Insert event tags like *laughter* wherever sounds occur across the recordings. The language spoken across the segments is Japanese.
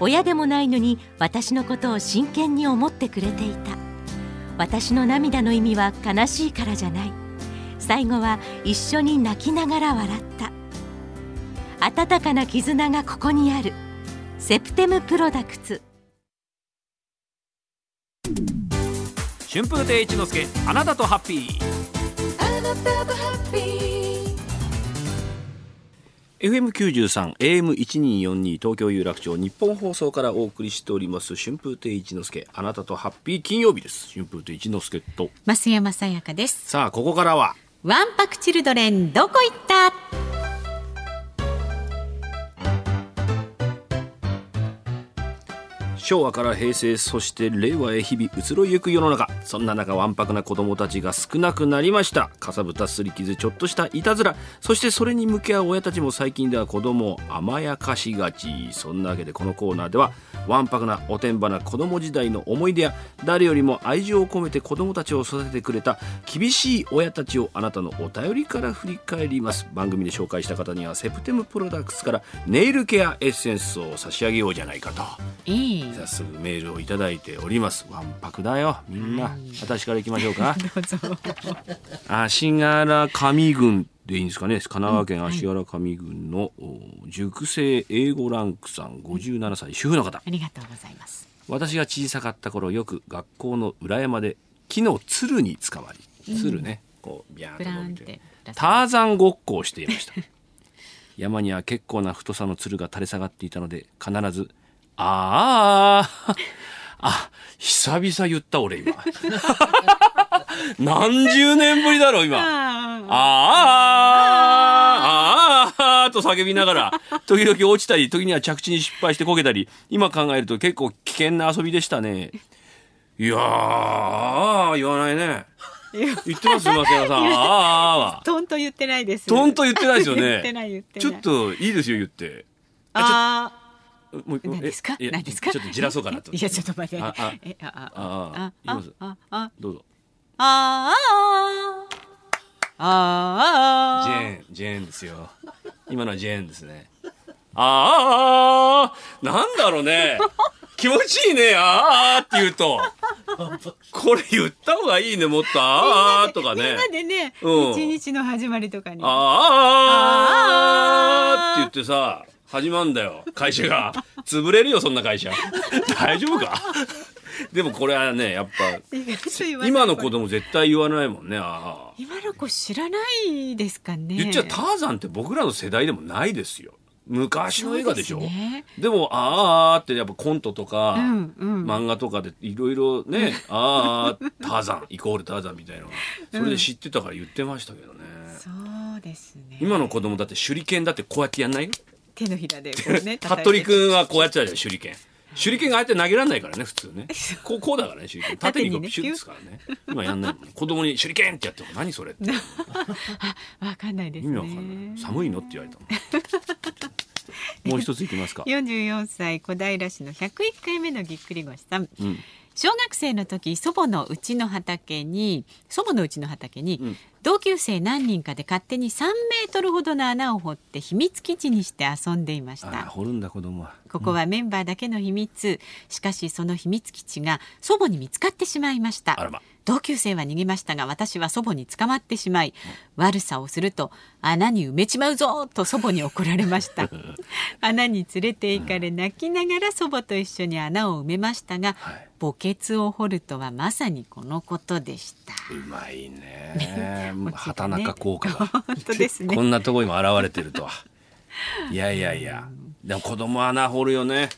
親でもないのに私のことを真剣に思ってくれていた。私の涙の意味は悲しいからじゃない。最後は一緒に泣きながら笑った。温かな絆がここにある。セプテムプロダクツ。春風亭一之輔あなたとハッピー FM93 AM1242 東京有楽町日本放送からお送りしております春風亭一之輔あなたとハッピー金曜日です。春風亭一之輔と。増山さやかです。さあここからはワンパクチルドレンどこ行った？昭和から平成そして令和へ日々移ろいゆく世の中。そんな中わんぱくな子供たちが少なくなりました。かさぶたすり傷ちょっとしたいたずら。そしてそれに向き合う親たちも最近では子供を甘やかしがち。そんなわけでこのコーナーではわんぱくなおてんばな子供時代の思い出や誰よりも愛情を込めて子供たちを育ててくれた厳しい親たちをあなたのお便りから振り返ります。番組で紹介した方にはセプテムプロダクツからネイルケアエッセンスを差し上げようじゃないかと。いい早速メールをいただいております。わんぱくだよ。みんな、私から行きましょうか。足柄上郡でいいんですかね。神奈川県足柄上郡の、お熟成英語ランクさん57歳主婦の方。ありがとうございます。私が小さかった頃よく学校の裏山で木のつるに捕まりつるね、こうビャーンと伸びて。ターザンごっこをしていました。山には結構な太さのつるが垂れ下がっていたので必ず「あー。あ久々言った俺今。何十年ぶりだろう今。あー。あー。あー。と叫びながら時々落ちたり時には着地に失敗してこけたり今考えると結構危険な遊びでしたね。いやー言わないね。言ってます松山さん。あーあー。はトンと言ってないです。トンと言ってないですよね。言ってない言ってない。ちょっといいですよ言って。あもうー何ですか？何ですか？ちょっとじらそうかなと。いやちょっと待って。ああえああああああどうぞ。あああ。あジェーンジェーンですよ。今のはジェーンですね。ああなんだろうね。気持ちいいね。ああって言うと。これ言った方がいいね。もっとああとかね。みんなでねうん。一日の始まりとかに。ああって言ってさ始まんだよ。会社が。*laughs* 潰れるよそんな会社。大丈夫か？*laughs* でもこれはねやっぱ今の子供絶対言わないもんねああ今の子知らないですかね言っちゃターザンって僕らの世代でもないですよ昔の映画でしょですねでもあーってやっぱコントとか、うんうん漫画とかでいろいろねあーターザンイコールターザンみたいなそれで知ってたから言ってましたけどね、そうですね今の子供だって手裏剣だってこうやってやんないよ手のひらでこうね服部君はこうやってたじゃん手裏剣。手裏剣がああやって投げられないからね普通ね。*laughs* こうこうだからね手裏剣。縦にピシュッですからね。今やんないもんね子供に手裏剣ってやっても何それって。*laughs* わかんないです意ね味わかんない。寒いのって言われた *laughs* もう一ついきますか。44歳小平市の101回目のぎっくり腰さん。うん小学生の時祖母のうちの畑に祖母のうちの畑に、うん。同級生何人かで勝手に3メートルほどの穴を掘って秘密基地にして遊んでいました。掘るんだ子供は。ここはメンバーだけの秘密、しかしその秘密基地が祖母に見つかってしまいました同級生は逃げましたが私は祖母に捕まってしまい、悪さをすると穴に埋めちまうぞと祖母に怒られました。*laughs* 穴に連れて行かれ泣きながら祖母と一緒に穴を埋めましたが、はい。墓穴を掘るとはまさにこのことでした。うまいね。*laughs* 畑中効果が。本当ですね。こんなとこにも現れてるとは。いやいやいや。でも子供穴掘るよね。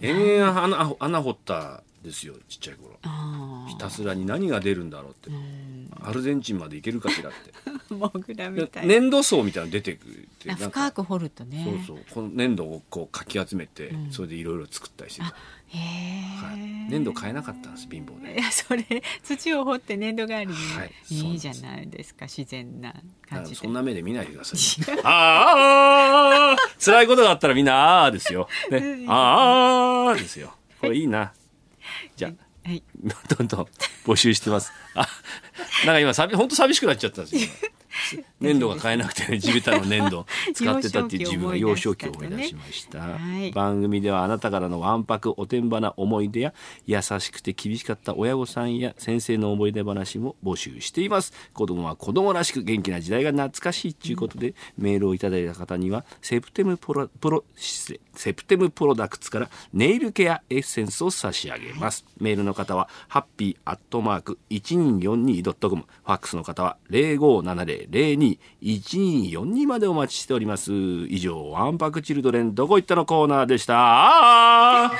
延々穴穴掘ったですよちっちゃい頃。あひたすらに何が出るんだろうって。アルゼンチンまで行けるかしらって。あ *laughs* モグラみでたい。な、粘土層みたいなの出てくるって深く掘るとね。そうそう。この粘土をこうかき集めて、うん。それでいろいろ作ったりしてた。はい、粘土買えなかったんです貧乏で。いやそれ土を掘って粘土代わりに、はい。いいじゃないですか自然な感じそんな目で見ないでくださいああ辛いことがあったらみんなあーですよ、ね、ああですよ。これいいな。じゃあはい *laughs* どんどん募集してます。あ、なんか今さび本当寂しくなっちゃったんですよ。今 *laughs* 粘土が買えなくてね、地べたの粘土 *laughs* 使ってたっていう自分が幼少期を思い出しました。はい番組ではあなたからのわんぱくおてんばな思い出や優しくて厳しかった親御さんや先生の思い出話も募集しています。子供は子供らしく元気な時代が懐かしいということで、メールをいただいた方にはセプテムプロプロセプテムプロダクツからネイルケアエッセンスを差し上げます。メールの方はハッピーアットマーク 1242.com ファックスの方は0570021242までお待ちしております。以上、ワンパクチルドレンどこ行ったのコーナーでした。